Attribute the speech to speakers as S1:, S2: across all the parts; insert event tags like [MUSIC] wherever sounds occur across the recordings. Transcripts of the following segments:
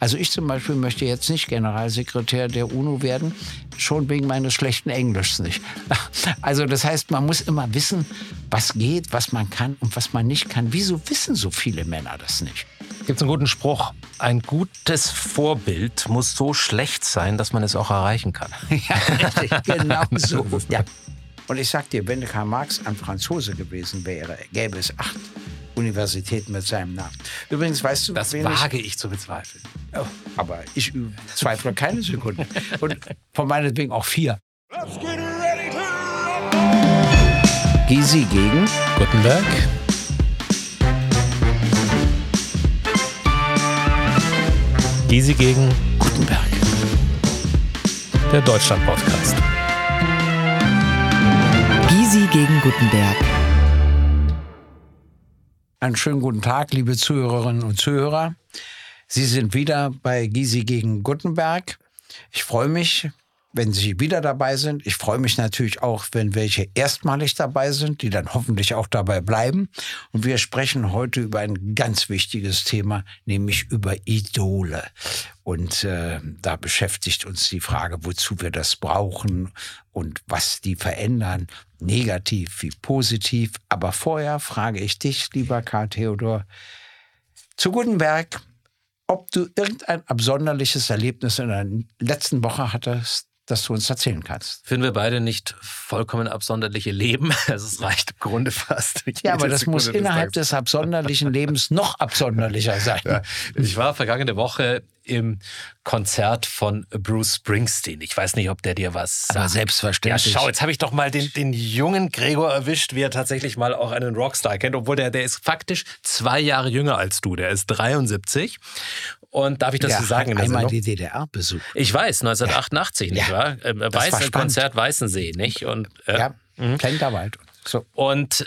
S1: Also ich zum Beispiel möchte jetzt nicht Generalsekretär der UNO werden, schon wegen meines schlechten Englischs nicht. [LAUGHS] Also das heißt, man muss immer wissen, was geht, was man kann und was man nicht kann. Wieso wissen so viele Männer das nicht?
S2: Gibt es einen guten Spruch? Ein gutes Vorbild muss so schlecht sein, dass man es auch erreichen kann. [LAUGHS]
S1: ja, richtig, genau [LAUGHS] so. Ja. Und ich sag dir, wenn Karl Marx ein Franzose gewesen wäre, gäbe es acht Universitäten mit seinem Namen. Übrigens, weißt du,
S2: das wage ich, ich zu bezweifeln.
S1: Oh, aber ich zweifle keine Sekunde. Und von meinetwegen auch vier. Gysi gegen
S2: Gutenberg. Gysi gegen Gutenberg. Der Deutschland-Podcast.
S3: Gysi gegen Gutenberg.
S1: Einen schönen guten Tag, liebe Zuhörerinnen und Zuhörer. Sie sind wieder bei Gysi gegen Gutenberg. Ich freue mich, wenn Sie wieder dabei sind. Ich freue mich natürlich auch, wenn welche erstmalig dabei sind, die dann hoffentlich auch dabei bleiben. Und wir sprechen heute über ein ganz wichtiges Thema, nämlich über Idole. Und äh, da beschäftigt uns die Frage, wozu wir das brauchen und was die verändern, negativ wie positiv. Aber vorher frage ich dich, lieber Karl Theodor, zu Gutenberg, ob du irgendein absonderliches Erlebnis in der letzten Woche hattest, das du uns erzählen kannst.
S2: Finden wir beide nicht vollkommen absonderliche Leben? Also [LAUGHS] es reicht im Grunde fast.
S1: Ja, aber das muss innerhalb des absonderlichen Lebens noch absonderlicher sein. Ja,
S2: ich war vergangene Woche im Konzert von Bruce Springsteen. Ich weiß nicht, ob der dir was
S1: sagt. Aber selbstverständlich.
S2: Ja, schau, jetzt habe ich doch mal den, den jungen Gregor erwischt, wie er tatsächlich mal auch einen Rockstar kennt, obwohl der, der ist faktisch zwei Jahre jünger als du. Der ist 73. Und darf ich das
S1: der
S2: so sagen?
S1: Hat einmal die DDR besucht.
S2: Ich weiß, 1988, ja. nicht wahr? Ähm, Weiß, Konzert Weißensee, nicht? Und,
S1: äh, ja. Plenterwald.
S2: So. Und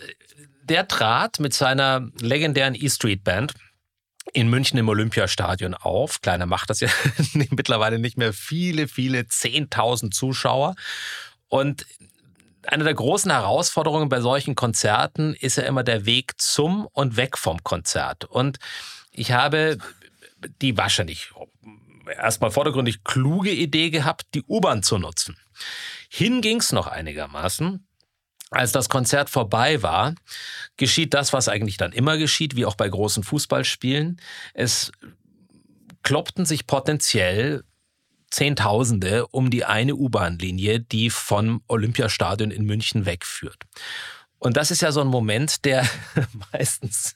S2: der trat mit seiner legendären E-Street Band in München im Olympiastadion auf. Kleiner macht das ja [LAUGHS] mittlerweile nicht mehr viele, viele 10.000 Zuschauer. Und eine der großen Herausforderungen bei solchen Konzerten ist ja immer der Weg zum und weg vom Konzert. Und ich habe die wahrscheinlich erstmal vordergründig kluge Idee gehabt, die U-Bahn zu nutzen. Hin ging's noch einigermaßen. Als das Konzert vorbei war, geschieht das, was eigentlich dann immer geschieht, wie auch bei großen Fußballspielen. Es kloppten sich potenziell Zehntausende um die eine U-Bahn-Linie, die vom Olympiastadion in München wegführt. Und das ist ja so ein Moment, der [LAUGHS] meistens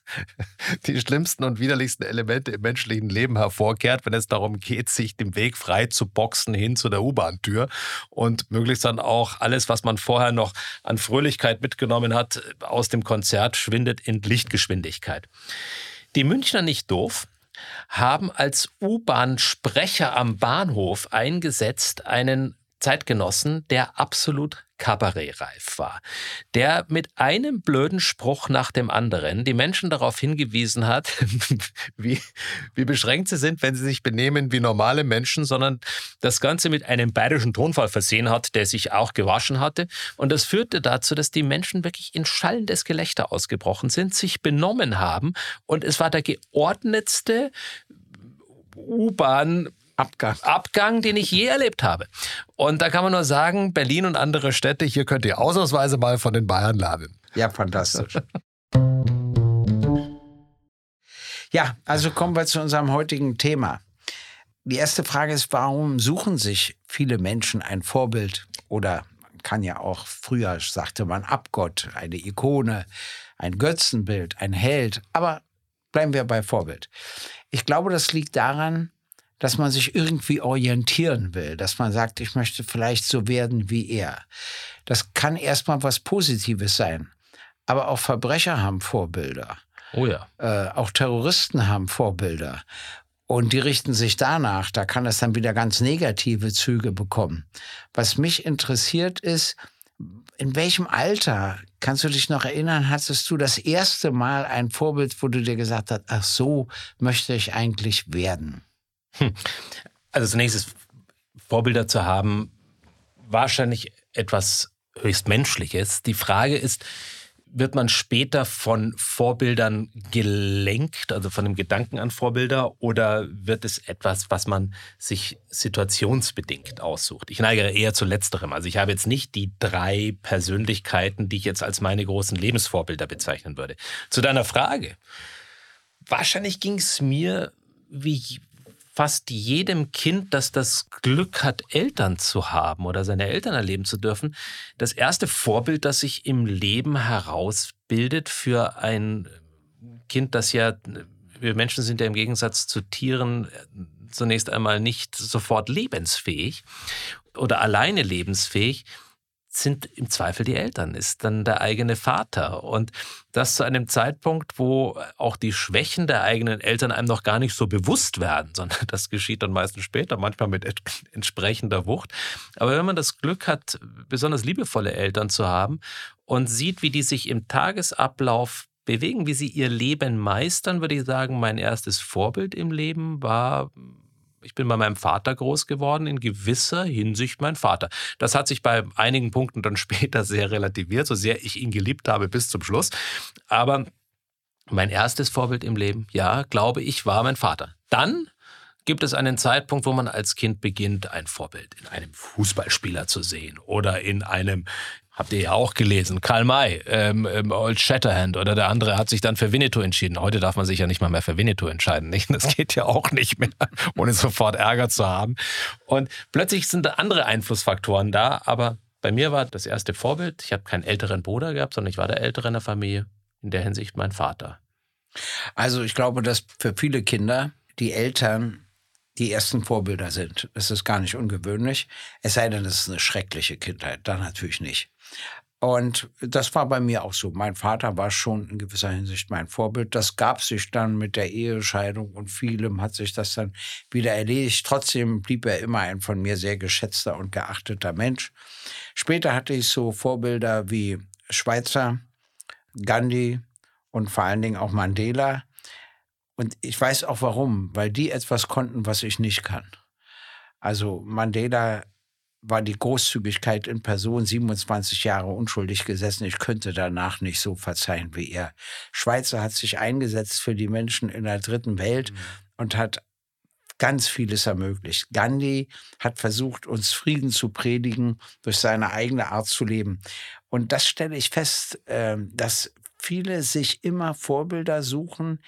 S2: die schlimmsten und widerlichsten Elemente im menschlichen Leben hervorkehrt, wenn es darum geht, sich den Weg frei zu boxen hin zu der U-Bahn-Tür und möglichst dann auch alles, was man vorher noch an Fröhlichkeit mitgenommen hat, aus dem Konzert schwindet in Lichtgeschwindigkeit. Die Münchner nicht doof haben als U-Bahn-Sprecher am Bahnhof eingesetzt einen Zeitgenossen, der absolut kabarettreif war, der mit einem blöden Spruch nach dem anderen die Menschen darauf hingewiesen hat, [LAUGHS] wie, wie beschränkt sie sind, wenn sie sich benehmen wie normale Menschen, sondern das Ganze mit einem bayerischen Tonfall versehen hat, der sich auch gewaschen hatte. Und das führte dazu, dass die Menschen wirklich in schallendes Gelächter ausgebrochen sind, sich benommen haben und es war der geordnetste U-Bahn Abgang. Abgang, den ich je erlebt habe. Und da kann man nur sagen, Berlin und andere Städte, hier könnt ihr ausnahmsweise mal von den Bayern lernen.
S1: Ja, fantastisch. [LAUGHS] ja, also kommen wir zu unserem heutigen Thema. Die erste Frage ist, warum suchen sich viele Menschen ein Vorbild oder man kann ja auch früher sagte man Abgott, eine Ikone, ein Götzenbild, ein Held, aber bleiben wir bei Vorbild. Ich glaube, das liegt daran, dass man sich irgendwie orientieren will, dass man sagt, ich möchte vielleicht so werden wie er. Das kann erstmal was Positives sein. Aber auch Verbrecher haben Vorbilder.
S2: Oh ja.
S1: Äh, auch Terroristen haben Vorbilder. Und die richten sich danach. Da kann es dann wieder ganz negative Züge bekommen. Was mich interessiert ist, in welchem Alter, kannst du dich noch erinnern, hattest du das erste Mal ein Vorbild, wo du dir gesagt hast, ach so möchte ich eigentlich werden?
S2: Hm. Also zunächst ist Vorbilder zu haben wahrscheinlich etwas höchst Menschliches. Die Frage ist, wird man später von Vorbildern gelenkt, also von dem Gedanken an Vorbilder, oder wird es etwas, was man sich situationsbedingt aussucht? Ich neige eher zu letzterem. Also ich habe jetzt nicht die drei Persönlichkeiten, die ich jetzt als meine großen Lebensvorbilder bezeichnen würde. Zu deiner Frage. Wahrscheinlich ging es mir wie fast jedem Kind, das das Glück hat, Eltern zu haben oder seine Eltern erleben zu dürfen, das erste Vorbild, das sich im Leben herausbildet für ein Kind, das ja, wir Menschen sind ja im Gegensatz zu Tieren zunächst einmal nicht sofort lebensfähig oder alleine lebensfähig, sind im Zweifel die Eltern, ist dann der eigene Vater. Und das zu einem Zeitpunkt, wo auch die Schwächen der eigenen Eltern einem noch gar nicht so bewusst werden, [LAUGHS] sondern das geschieht dann meistens später, manchmal mit [LAUGHS] entsprechender Wucht. Aber wenn man das Glück hat, besonders liebevolle Eltern zu haben und sieht, wie die sich im Tagesablauf bewegen, wie sie ihr Leben meistern, würde ich sagen, mein erstes Vorbild im Leben war ich bin bei meinem Vater groß geworden, in gewisser Hinsicht mein Vater. Das hat sich bei einigen Punkten dann [LAUGHS] später sehr relativiert, so sehr ich ihn geliebt habe bis zum Schluss. Aber mein erstes Vorbild im Leben, ja, glaube ich, war mein Vater. Dann gibt es einen Zeitpunkt, wo man als Kind beginnt, ein Vorbild in einem Fußballspieler zu sehen oder in einem Habt ihr ja auch gelesen. Karl May, ähm, ähm, Old Shatterhand oder der andere hat sich dann für Winnetou entschieden. Heute darf man sich ja nicht mal mehr für Winnetou entscheiden. Nicht? Das geht ja auch nicht mehr, [LAUGHS] ohne sofort Ärger zu haben. Und plötzlich sind da andere Einflussfaktoren da. Aber bei mir war das erste Vorbild, ich habe keinen älteren Bruder gehabt, sondern ich war der Ältere in der Familie. In der Hinsicht mein Vater.
S1: Also ich glaube, dass für viele Kinder die Eltern die ersten Vorbilder sind. Das ist gar nicht ungewöhnlich. Es sei denn, es ist eine schreckliche Kindheit. Dann natürlich nicht. Und das war bei mir auch so. Mein Vater war schon in gewisser Hinsicht mein Vorbild. Das gab sich dann mit der Ehescheidung und vielem hat sich das dann wieder erledigt. Trotzdem blieb er immer ein von mir sehr geschätzter und geachteter Mensch. Später hatte ich so Vorbilder wie Schweizer, Gandhi und vor allen Dingen auch Mandela. Und ich weiß auch warum, weil die etwas konnten, was ich nicht kann. Also Mandela war die Großzügigkeit in Person 27 Jahre unschuldig gesessen. Ich könnte danach nicht so verzeihen wie er. Schweizer hat sich eingesetzt für die Menschen in der dritten Welt mhm. und hat ganz vieles ermöglicht. Gandhi hat versucht, uns Frieden zu predigen durch seine eigene Art zu leben. Und das stelle ich fest, ähm, dass viele sich immer Vorbilder suchen,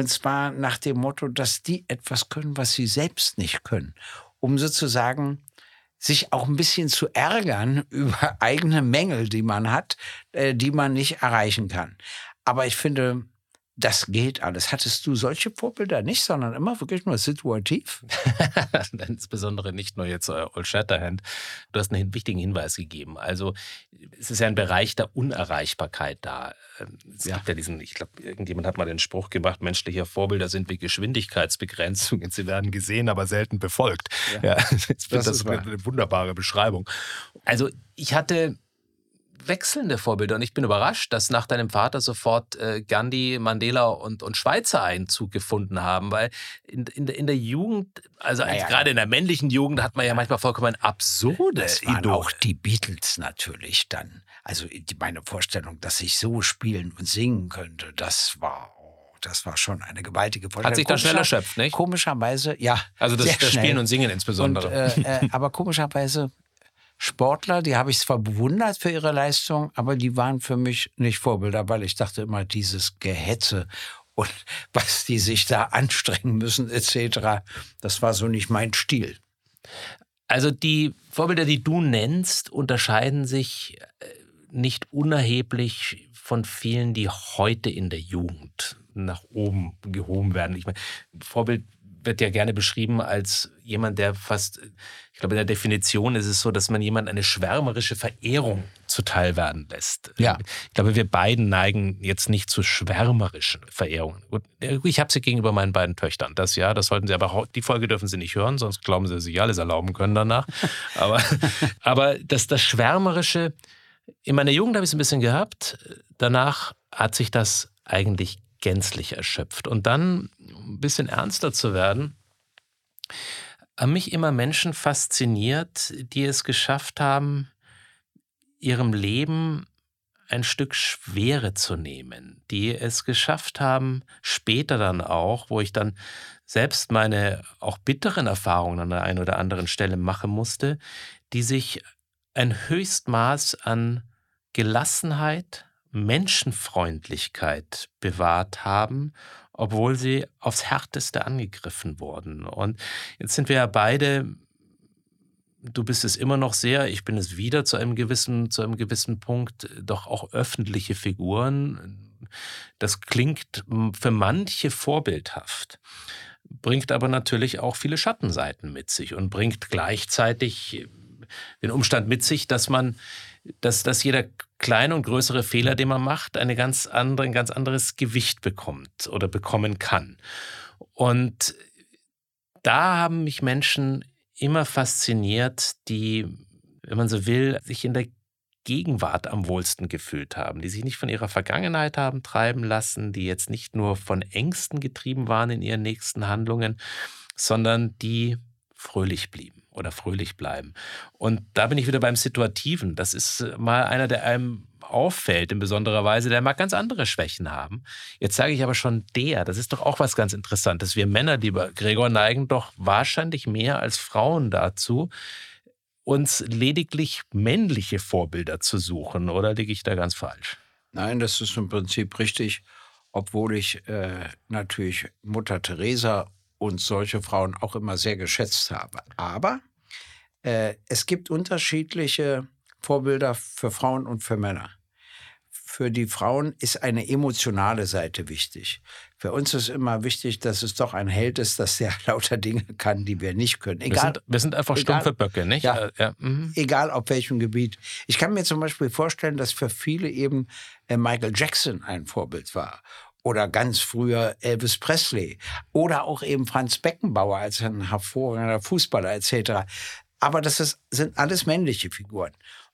S1: und zwar nach dem Motto, dass die etwas können, was sie selbst nicht können, um sozusagen sich auch ein bisschen zu ärgern [LAUGHS] über eigene Mängel, die man hat, äh, die man nicht erreichen kann. Aber ich finde, das geht alles. Hattest du solche Vorbilder nicht, sondern immer wirklich nur situativ? [LAUGHS]
S2: Insbesondere nicht nur jetzt äh, Old Shatterhand. Du hast einen wichtigen Hinweis gegeben. Also es ist ja ein Bereich der Unerreichbarkeit da. Ähm, es ja. gibt ja diesen, ich glaube, irgendjemand hat mal den Spruch gemacht, menschliche Vorbilder sind wie Geschwindigkeitsbegrenzungen. Sie werden gesehen, aber selten befolgt. Ja, ja [LAUGHS] das, das eine wunderbare Beschreibung. Also ich hatte wechselnde Vorbilder. Und ich bin überrascht, dass nach deinem Vater sofort äh, Gandhi, Mandela und, und Schweizer Einzug gefunden haben, weil in, in, in der Jugend, also naja, gerade in der männlichen Jugend, hat man ja manchmal vollkommen absurde
S1: das waren Idole. auch die Beatles natürlich dann. Also die, meine Vorstellung, dass ich so spielen und singen könnte, das war oh, das war schon eine gewaltige Vorstellung.
S2: Hat sich dann schnell erschöpft, nicht?
S1: Komischerweise, ja.
S2: Also das, das Spielen und Singen insbesondere.
S1: Und, äh, äh, aber komischerweise Sportler, die habe ich zwar bewundert für ihre Leistung, aber die waren für mich nicht Vorbilder, weil ich dachte immer, dieses Gehetze und [LAUGHS] was die sich da anstrengen müssen etc., das war so nicht mein Stil.
S2: Also die Vorbilder, die du nennst, unterscheiden sich äh, nicht unerheblich von vielen, die heute in der Jugend nach oben gehoben werden. Ich meine, Vorbild wird ja gerne beschrieben als jemand, der fast, ich glaube, in der Definition ist es so, dass man jemand eine schwärmerische Verehrung zuteil werden lässt.
S1: Ja.
S2: Ich glaube, wir beiden neigen jetzt nicht zu schwärmerischen Verehrungen. Ich habe sie gegenüber meinen beiden Töchtern. Das ja, das sollten sie aber, die Folge dürfen sie nicht hören, sonst glauben sie, dass sie sich alles erlauben können danach. [LAUGHS] aber, aber das, das Schwärmerische, in meiner Jugend habe ich es ein bisschen gehabt. Danach hat sich das eigentlich gänzlich erschöpft. Und dann, um ein bisschen ernster zu werden, haben mich immer Menschen fasziniert, die es geschafft haben, ihrem Leben ein Stück Schwere zu nehmen, die es geschafft haben, später dann auch, wo ich dann selbst meine auch bitteren Erfahrungen an der einen oder anderen Stelle machen musste, die sich ein Höchstmaß an Gelassenheit, Menschenfreundlichkeit bewahrt haben, obwohl sie aufs Härteste angegriffen wurden. Und jetzt sind wir ja beide du bist es immer noch sehr, ich bin es wieder zu einem gewissen, zu einem gewissen Punkt, doch auch öffentliche Figuren. Das klingt für manche vorbildhaft, bringt aber natürlich auch viele Schattenseiten mit sich und bringt gleichzeitig den Umstand mit sich, dass man, dass, dass jeder kleine und größere Fehler, den man macht, eine ganz andere, ein ganz anderes Gewicht bekommt oder bekommen kann. Und da haben mich Menschen immer fasziniert, die, wenn man so will, sich in der Gegenwart am wohlsten gefühlt haben, die sich nicht von ihrer Vergangenheit haben treiben lassen, die jetzt nicht nur von Ängsten getrieben waren in ihren nächsten Handlungen, sondern die fröhlich blieben oder fröhlich bleiben. Und da bin ich wieder beim Situativen. Das ist mal einer, der einem auffällt in besonderer Weise, der mag ganz andere Schwächen haben. Jetzt sage ich aber schon der, das ist doch auch was ganz Interessantes. Wir Männer, lieber Gregor, neigen doch wahrscheinlich mehr als Frauen dazu, uns lediglich männliche Vorbilder zu suchen. Oder liege ich da ganz falsch?
S1: Nein, das ist im Prinzip richtig, obwohl ich äh, natürlich Mutter Teresa und solche Frauen auch immer sehr geschätzt habe. Aber äh, es gibt unterschiedliche Vorbilder für Frauen und für Männer für die Frauen ist eine emotionale Seite wichtig. Für uns ist immer wichtig, dass es doch ein Held ist, dass der [LAUGHS] lauter Dinge kann, die wir nicht können.
S2: Egal, wir, sind, wir sind einfach egal, stumpfe Böcke, nicht?
S1: Ja, äh, ja. Mhm. Egal auf welchem Gebiet. Ich kann mir zum Beispiel vorstellen, dass für viele eben äh, Michael Jackson ein Vorbild war oder ganz früher Elvis Presley oder auch eben Franz Beckenbauer als ein hervorragender Fußballer etc. Aber das ist, sind alles männliche Figuren.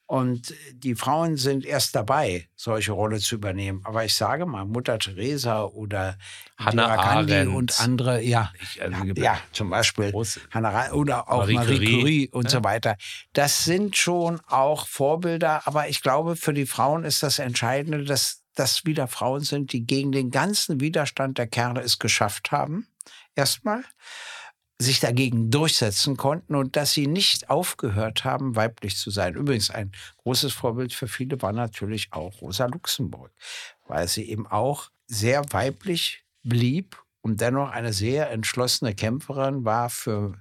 S1: Und die Frauen sind erst dabei, solche Rolle zu übernehmen. Aber ich sage mal, Mutter Teresa oder
S2: Hannah Gandhi
S1: und andere, ja, ich, also ja, zum Beispiel Hannah oder auch Marie, Marie Curie, Curie und ja. so weiter. Das sind schon auch Vorbilder. Aber ich glaube, für die Frauen ist das Entscheidende, dass das wieder Frauen sind, die gegen den ganzen Widerstand der Kerle es geschafft haben. Erstmal sich dagegen durchsetzen konnten und dass sie nicht aufgehört haben, weiblich zu sein. Übrigens ein großes Vorbild für viele war natürlich auch Rosa Luxemburg, weil sie eben auch sehr weiblich blieb und dennoch eine sehr entschlossene Kämpferin war für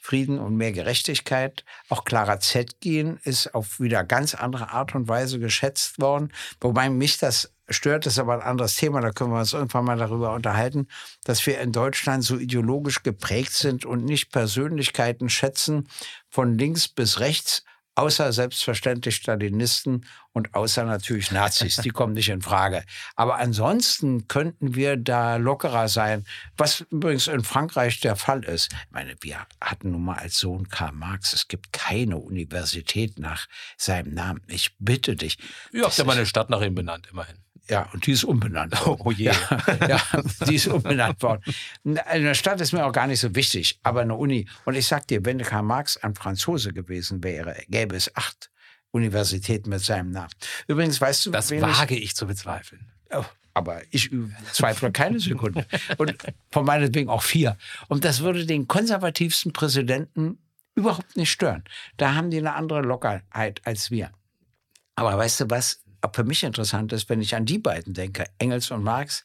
S1: Frieden und mehr Gerechtigkeit. Auch Clara Zetkin ist auf wieder ganz andere Art und Weise geschätzt worden, wobei mich das stört, ist aber ein anderes Thema, da können wir uns irgendwann mal darüber unterhalten, dass wir in Deutschland so ideologisch geprägt sind und nicht Persönlichkeiten schätzen von links bis rechts, außer selbstverständlich Stalinisten und außer natürlich Nazis. Die kommen nicht in Frage. Aber ansonsten könnten wir da lockerer sein, was übrigens in Frankreich der Fall ist. Ich meine, wir hatten nun mal als Sohn Karl Marx, es gibt keine Universität nach seinem Namen. Ich bitte dich.
S2: Ihr habt ja mal eine Stadt nach ihm benannt, immerhin.
S1: Ja, und die ist umbenannt worden. Oh, je. Ja, ja, die ist umbenannt worden. Eine Stadt ist mir auch gar nicht so wichtig, aber eine Uni. Und ich sag dir, wenn Karl Marx ein Franzose gewesen wäre, gäbe es acht Universitäten mit seinem Namen. Übrigens, weißt du,
S2: das wage ich, ich zu bezweifeln.
S1: Oh, aber ich zweifle keine Sekunde. Und von meinetwegen auch vier. Und das würde den konservativsten Präsidenten überhaupt nicht stören. Da haben die eine andere Lockerheit als wir. Aber weißt du was? Auch für mich interessant ist, wenn ich an die beiden denke, Engels und Marx.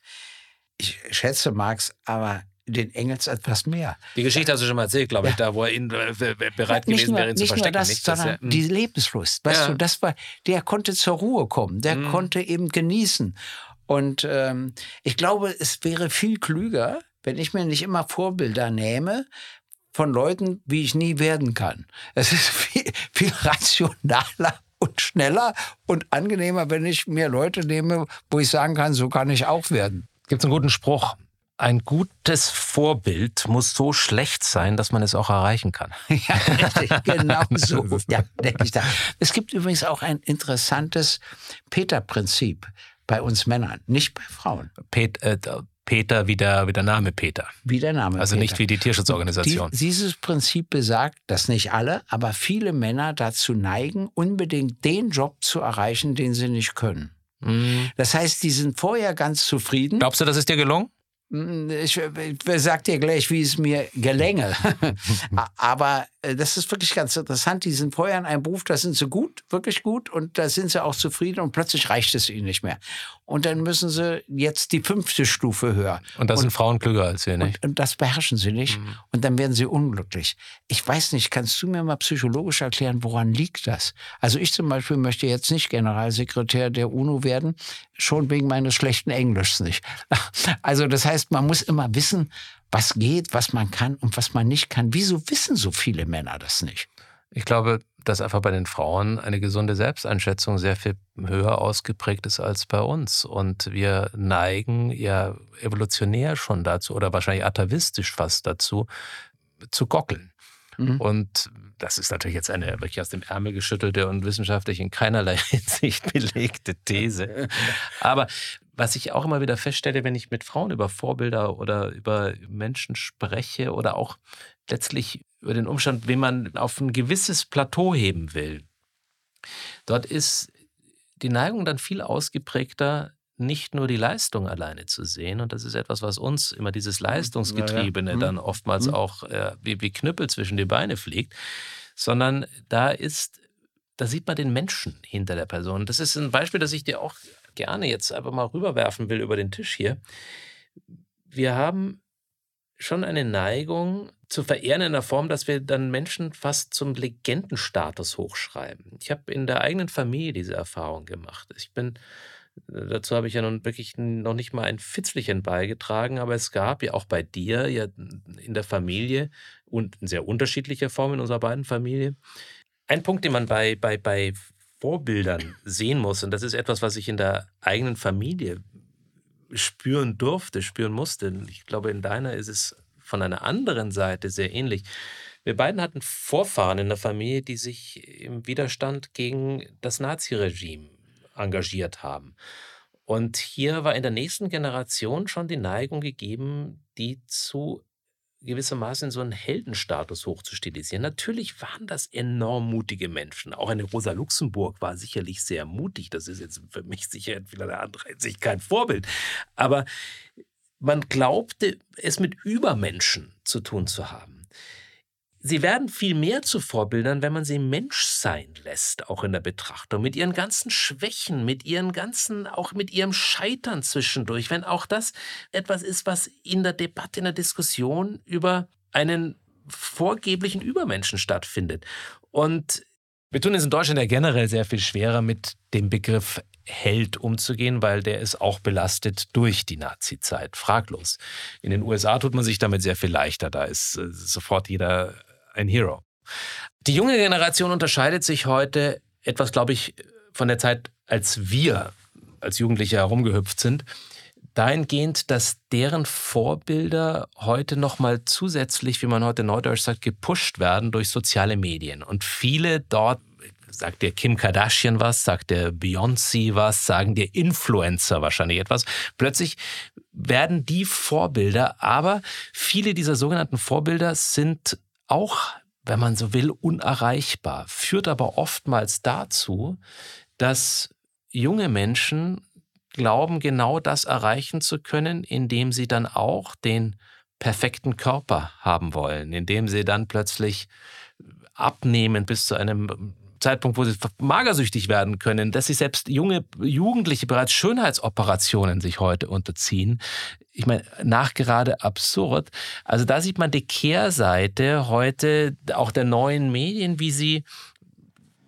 S1: Ich schätze Marx, aber den Engels etwas mehr.
S2: Die Geschichte hast du schon mal erzählt, glaube ich, da wo er ihn äh, bereit gewesen
S1: nur,
S2: wäre, ihn zu verstecken.
S1: Nur das, nicht, sondern ja, hm. die Lebenslust. Weißt ja. du, das war, der konnte zur Ruhe kommen, der mhm. konnte eben genießen. Und ähm, ich glaube, es wäre viel klüger, wenn ich mir nicht immer Vorbilder nehme von Leuten, wie ich nie werden kann. Es ist [LAUGHS] viel, viel rationaler und schneller und angenehmer, wenn ich mir Leute nehme, wo ich sagen kann, so kann ich auch werden.
S2: Gibt es einen guten Spruch? Ein gutes Vorbild muss so schlecht sein, dass man es auch erreichen kann. [LAUGHS]
S1: Ja, richtig, genau so. Ja, denke ich da. Es gibt übrigens auch ein interessantes Peter-Prinzip bei uns Männern, nicht bei Frauen.
S2: Pet, äh, Peter wie der, wie der Name Peter.
S1: Wie der Name.
S2: Also
S1: Peter.
S2: nicht wie die Tierschutzorganisation.
S1: Die, dieses Prinzip besagt, dass nicht alle, aber viele Männer dazu neigen, unbedingt den Job zu erreichen, den sie nicht können. Mhm. Das heißt, die sind vorher ganz zufrieden.
S2: Glaubst du, das ist dir gelungen?
S1: Hm, ich, ich sag dir gleich, wie es mir gelänge. [LAUGHS] Aber äh, das ist wirklich ganz interessant. Die sind vorher in einem Beruf, da sind sie gut, wirklich gut und da sind sie auch zufrieden und plötzlich reicht es ihnen nicht mehr. Und dann müssen sie jetzt die fünfte Stufe höher.
S2: Und da sind Frauen klüger als wir, nicht?
S1: Und, und das beherrschen sie nicht. Mhm. Und dann werden sie unglücklich. Ich weiß nicht, kannst du mir mal psychologisch erklären, woran liegt das? Also ich zum Beispiel möchte jetzt nicht Generalsekretär der UNO werden, schon wegen meines schlechten Englischs nicht. [LAUGHS] Also das heißt, man muss immer wissen, was geht, was man kann und was man nicht kann. Wieso wissen so viele Männer das nicht?
S2: Ich glaube, dass einfach bei den Frauen eine gesunde Selbsteinschätzung sehr viel höher ausgeprägt ist als bei uns. Und wir neigen ja evolutionär schon dazu oder wahrscheinlich atavistisch fast dazu, zu gockeln. Mhm. Und das ist natürlich jetzt eine wirklich aus dem Ärmel geschüttelte und wissenschaftlich in keinerlei [LAUGHS] Hinsicht belegte These. Aber was ich auch immer wieder feststelle, wenn ich mit Frauen über Vorbilder oder über Menschen spreche oder auch letztlich über den Umstand, wen man auf ein gewisses Plateau heben will, dort ist die Neigung dann viel ausgeprägter, nicht nur die Leistung alleine zu sehen. Und das ist etwas, was uns immer dieses Leistungsgetriebene ja, ja. dann oftmals mhm. auch äh, wie, wie Knüppel zwischen die Beine fliegt, sondern da ist, da sieht man den Menschen hinter der Person. Das ist ein Beispiel, das ich dir auch gerne jetzt einfach mal rüberwerfen will über den Tisch hier. Wir haben schon eine Neigung zu verehren in der Form, dass wir dann Menschen fast zum Legendenstatus hochschreiben. Ich habe in der eigenen Familie diese Erfahrung gemacht. Ich bin Dazu habe ich ja nun wirklich noch nicht mal ein Fitzlichen beigetragen, aber es gab ja auch bei dir ja in der Familie und in sehr unterschiedlicher Form in unserer beiden Familie. Ein Punkt, den man bei, bei, bei Vorbildern sehen muss, und das ist etwas, was ich in der eigenen Familie spüren durfte, spüren musste. Ich glaube, in deiner ist es von einer anderen Seite sehr ähnlich. Wir beiden hatten Vorfahren in der Familie, die sich im Widerstand gegen das Naziregime engagiert haben. Und hier war in der nächsten Generation schon die Neigung gegeben, die zu gewissermaßen so einen Heldenstatus hochzustilisieren. Natürlich waren das enorm mutige Menschen. Auch eine Rosa Luxemburg war sicherlich sehr mutig. Das ist jetzt für mich sicher in vieler andere Hinsicht kein Vorbild. Aber man glaubte, es mit Übermenschen zu tun zu haben sie werden viel mehr zu Vorbildern, wenn man sie Mensch sein lässt, auch in der Betrachtung, mit ihren ganzen Schwächen, mit ihren ganzen, auch mit ihrem Scheitern zwischendurch, wenn auch das etwas ist, was in der Debatte, in der Diskussion über einen vorgeblichen Übermenschen stattfindet. Und wir tun es in Deutschland ja generell sehr viel schwerer, mit dem Begriff Held umzugehen, weil der ist auch belastet durch die Nazi-Zeit, fraglos. In den USA tut man sich damit sehr viel leichter. Da ist äh, sofort jeder ein Hero. Die junge Generation unterscheidet sich heute etwas, glaube ich, von der Zeit, als wir als Jugendliche herumgehüpft sind, dahingehend, dass deren Vorbilder heute nochmal zusätzlich, wie man heute neudeutsch sagt, gepusht werden durch soziale Medien. Und viele dort sagt der Kim Kardashian was, sagt der Beyoncé was, sagen der Influencer wahrscheinlich etwas. Plötzlich werden die Vorbilder, aber viele dieser sogenannten Vorbilder sind auch, wenn man so will, unerreichbar, führt aber oftmals dazu, dass junge Menschen glauben, genau das erreichen zu können, indem sie dann auch den perfekten Körper haben wollen, indem sie dann plötzlich abnehmen bis zu einem Zeitpunkt, wo sie magersüchtig werden können, dass sich selbst junge Jugendliche bereits Schönheitsoperationen sich heute unterziehen. Ich meine, nachgerade absurd. Also da sieht man die Kehrseite heute auch der neuen Medien, wie sie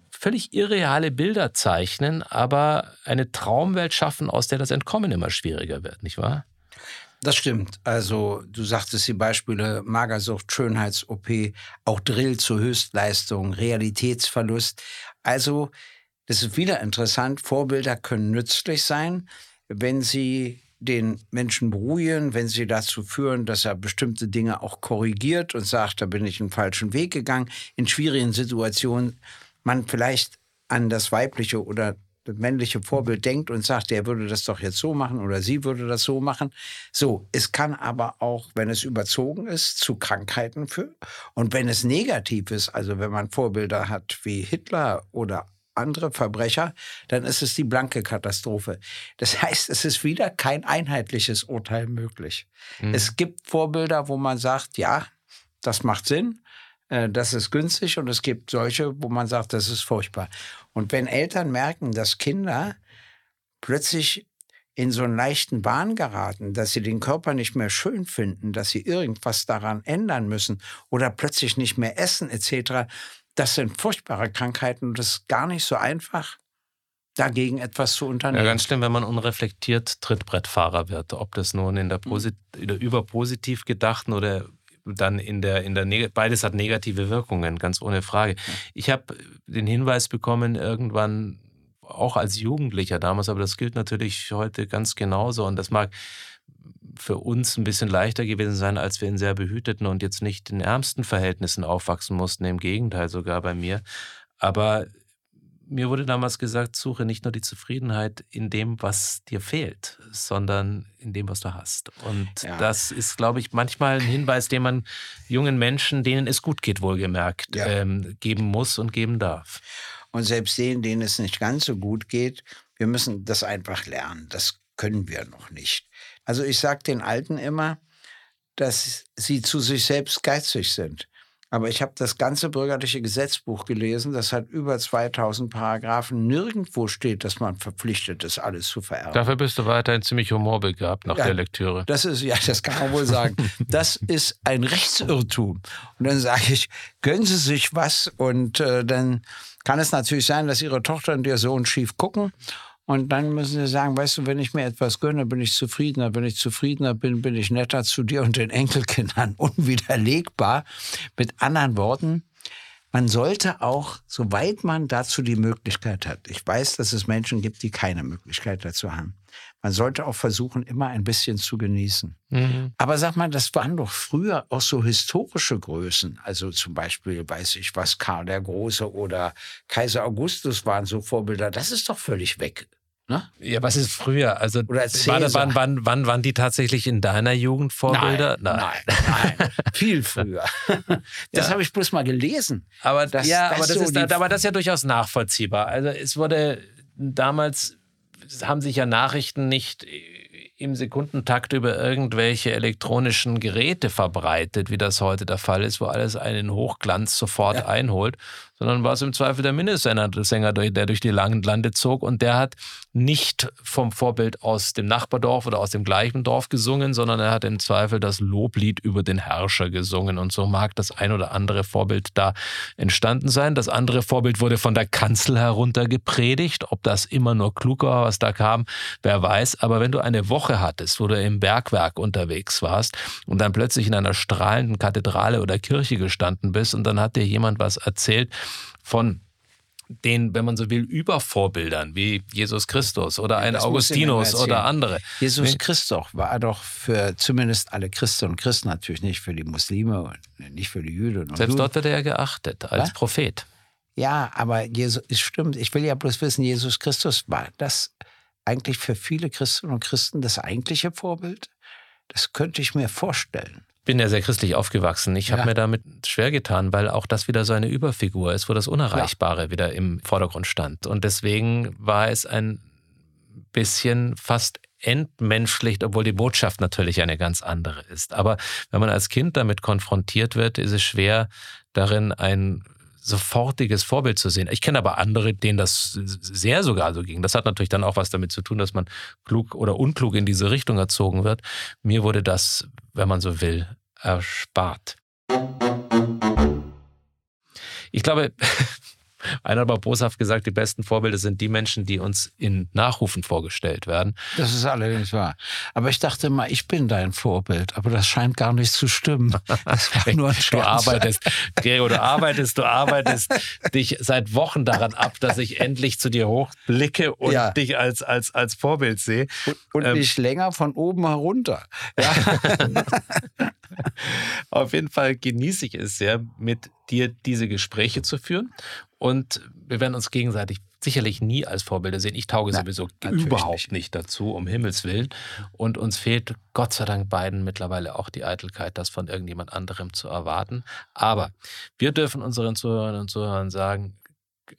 S2: völlig irreale Bilder zeichnen, aber eine Traumwelt schaffen, aus der das Entkommen immer schwieriger wird, nicht wahr?
S1: Das stimmt. Also du sagtest die Beispiele Magersucht, Schönheits-OP, auch Drill zur Höchstleistung, Realitätsverlust. Also das ist wieder interessant. Vorbilder können nützlich sein, wenn sie den Menschen beruhigen, wenn sie dazu führen, dass er bestimmte Dinge auch korrigiert und sagt, da bin ich einen falschen Weg gegangen. In schwierigen Situationen man vielleicht an das weibliche oder männliche Vorbild denkt und sagt, der würde das doch jetzt so machen oder sie würde das so machen. So, es kann aber auch, wenn es überzogen ist, zu Krankheiten führen. Und wenn es negativ ist, also wenn man Vorbilder hat wie Hitler oder andere Verbrecher, dann ist es die blanke Katastrophe. Das [LAUGHS] heißt, es ist wieder kein einheitliches Urteil möglich. Mhm. Es gibt Vorbilder, wo man sagt, ja, das macht Sinn, äh, das ist günstig und es gibt solche, wo man sagt, das ist furchtbar. Und wenn Eltern merken, dass Kinder plötzlich in so einen leichten Bahn geraten, dass sie den Körper nicht mehr schön finden, dass sie irgendwas daran ändern müssen oder plötzlich nicht mehr essen etc., das sind furchtbare Krankheiten und es ist gar nicht so einfach, dagegen etwas zu unternehmen.
S2: Ja, ganz schlimm, wenn man unreflektiert Trittbrettfahrer wird, ob das nun in der, mhm. Posit in der überpositiv gedachten oder dann in der, in der beides hat negative Wirkungen, ganz ohne Frage. Ich habe den Hinweis bekommen, irgendwann auch als Jugendlicher damals, aber das gilt natürlich heute ganz genauso und das mag für uns ein bisschen leichter gewesen sein, als wir in sehr behüteten und jetzt nicht in ärmsten Verhältnissen aufwachsen mussten, im Gegenteil sogar bei mir. Aber mir wurde damals gesagt, suche nicht nur die Zufriedenheit in dem, was dir fehlt, sondern in dem, was du hast. Und ja. das ist, glaube ich, manchmal ein Hinweis, den man jungen Menschen, denen es gut geht, wohlgemerkt, ja. ähm, geben muss und geben darf.
S1: Und selbst denen, denen es nicht ganz so gut geht, wir müssen das einfach lernen. Das können wir noch nicht. Also ich sage den Alten immer, dass sie zu sich selbst geizig sind. Aber ich habe das ganze bürgerliche Gesetzbuch gelesen. Das hat über 2000 Paragraphen. Nirgendwo steht, dass man verpflichtet ist, alles zu vererben.
S2: Dafür bist du weiterhin ziemlich humorbegabt nach ja, der Lektüre.
S1: Das ist, ja, das kann man wohl sagen. [LAUGHS] Das ist ein Rechtsirrtum. Und dann sage ich, gönnen Sie sich was. Und äh, dann kann es natürlich sein, dass Ihre Tochter und Ihr Sohn schief gucken. Und dann müssen sie sagen, weißt du, wenn ich mir etwas gönne, bin ich zufriedener. Wenn ich zufriedener bin, bin ich netter zu dir und den Enkelkindern. [LAUGHS] Unwiderlegbar. Mit anderen Worten, man sollte auch, soweit man dazu die Möglichkeit hat, ich weiß, dass es Menschen gibt, die keine Möglichkeit dazu haben, man sollte auch versuchen, immer ein bisschen zu genießen. Mhm. Aber sag mal, das waren doch früher auch so historische Größen. Also zum Beispiel, weiß ich was, Karl der Große oder Kaiser Augustus waren so Vorbilder. Das ist doch völlig weg.
S2: Ne? Ja, was ist früher? Also
S1: Oder
S2: wann, wann, wann, wann waren die tatsächlich in deiner Jugend Vorbilder?
S1: Nein, nein, nein, viel früher. [LAUGHS] Das ja. habe ich bloß mal gelesen.
S2: Aber das, ja, das aber, das so ist, aber das ist ja durchaus nachvollziehbar. Also es wurde damals, haben sich ja Nachrichten nicht im Sekundentakt über irgendwelche elektronischen Geräte verbreitet, wie das heute der Fall ist, wo alles einen Hochglanz sofort ja. einholt, sondern war es im Zweifel der Minnesänger, der durch die langen Lande zog. Und der hat nicht vom Vorbild aus dem Nachbardorf oder aus dem gleichen Dorf gesungen, sondern er hat im Zweifel das Loblied über den Herrscher gesungen. Und so mag das ein oder andere Vorbild da entstanden sein. Das andere Vorbild wurde von der Kanzel herunter gepredigt, ob das immer nur klug war, was da kam, wer weiß, aber wenn du eine Woche hattest, wo du im Bergwerk unterwegs warst und dann plötzlich in einer strahlenden Kathedrale oder Kirche gestanden bist und dann hat dir jemand was erzählt, von den, wenn man so will, Übervorbildern wie Jesus Christus oder ein Augustinus oder andere.
S1: Jesus Christus war doch für zumindest alle Christen und Christen natürlich nicht für die Muslime und nicht für die Juden.
S2: Selbst Juden. dort wird er ja geachtet als Was? Prophet.
S1: Ja, aber Jesus, es stimmt. Ich will ja bloß wissen, Jesus Christus war das eigentlich für viele Christen und Christen das eigentliche Vorbild? Das könnte ich mir vorstellen
S2: bin ja sehr christlich aufgewachsen. Ich habe ja. mir damit schwer getan, weil auch das wieder so eine Überfigur ist, wo das Unerreichbare ja. wieder im Vordergrund stand. Und deswegen war es ein bisschen fast entmenschlicht, obwohl die Botschaft natürlich eine ganz andere ist. Aber wenn man als Kind damit konfrontiert wird, ist es schwer, darin ein sofortiges Vorbild zu sehen. Ich kenne aber andere, denen das sehr sogar so ging. Das hat natürlich dann auch was damit zu tun, dass man klug oder unklug in diese Richtung erzogen wird. Mir wurde das, wenn man so will, erspart. Ich glaube, [LAUGHS] einer hat aber boshaft gesagt, die besten Vorbilder sind die Menschen, die uns in Nachrufen vorgestellt werden.
S1: Das ist allerdings wahr. Aber ich dachte mal, ich bin dein Vorbild, aber das scheint gar nicht zu stimmen. Das
S2: war [LAUGHS] nur ein Du arbeitest, Gregor, du arbeitest, du arbeitest dich seit Wochen daran ab, dass ich endlich zu dir hochblicke und ja. dich als, als, als Vorbild sehe.
S1: Und, und ähm, nicht länger von oben herunter. Ja. [LAUGHS]
S2: Auf jeden Fall genieße ich es sehr, mit dir diese Gespräche zu führen. Und wir werden uns gegenseitig sicherlich nie als Vorbilder sehen. Ich tauge Nein, sowieso überhaupt nicht. nicht. dazu, um Himmels Willen. Und uns fehlt Gott sei Dank beiden mittlerweile auch die Eitelkeit, das von irgendjemand anderem zu erwarten. Aber wir dürfen unseren Zuhörern und Zuhörern sagen,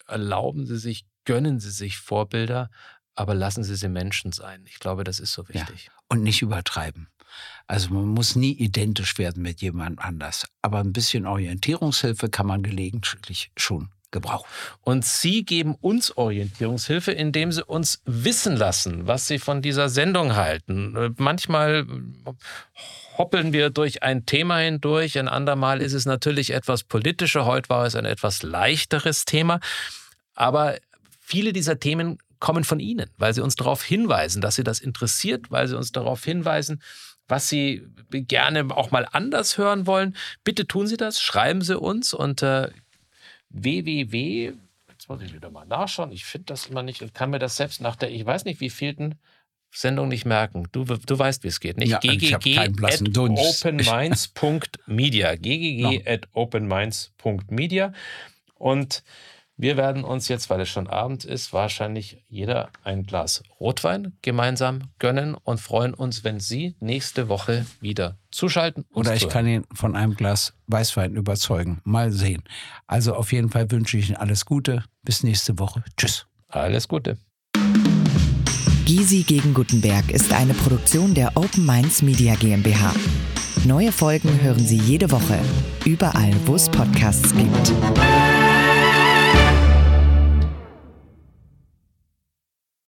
S2: erlauben Sie sich, gönnen Sie sich Vorbilder, aber lassen Sie sie Menschen sein. Ich glaube, das ist so wichtig.
S1: Ja. Und nicht übertreiben. Also man muss nie identisch werden mit jemand anders. Aber ein bisschen Orientierungshilfe kann man gelegentlich schon gebrauchen.
S2: Und Sie geben uns Orientierungshilfe, indem Sie uns wissen lassen, was Sie von dieser Sendung halten. Manchmal hoppeln wir durch ein Thema hindurch, ein andermal ist es natürlich etwas politischer, heute war es ein etwas leichteres Thema. Aber viele dieser Themen kommen von Ihnen, weil Sie uns darauf hinweisen, dass Sie das interessiert, weil Sie uns darauf hinweisen, was Sie gerne auch mal anders hören wollen. Bitte tun Sie das, schreiben Sie uns unter www. Jetzt muss ich wieder mal nachschauen. Ich finde das immer nicht und kann mir das selbst nach der, ich weiß nicht, wie vielten Sendung nicht merken. Du, du weißt, wie es geht. Nicht
S1: Ja, blassen Dunst.
S2: openminds.media. ggg [LAUGHS] at openminds.media. Und wir werden uns jetzt, weil es schon Abend ist, wahrscheinlich jeder ein Glas Rotwein gemeinsam gönnen und freuen uns, wenn Sie nächste Woche wieder zuschalten.
S1: Oder ich
S2: zuhören.
S1: kann ihn von einem Glas Weißwein überzeugen. Mal sehen. Also auf jeden Fall wünsche ich Ihnen alles Gute. Bis nächste Woche. Tschüss.
S2: Alles Gute.
S3: Gysi gegen Gutenberg ist eine Produktion der Open Minds Media GmbH. Neue Folgen hören Sie jede Woche, überall, wo es Podcasts gibt.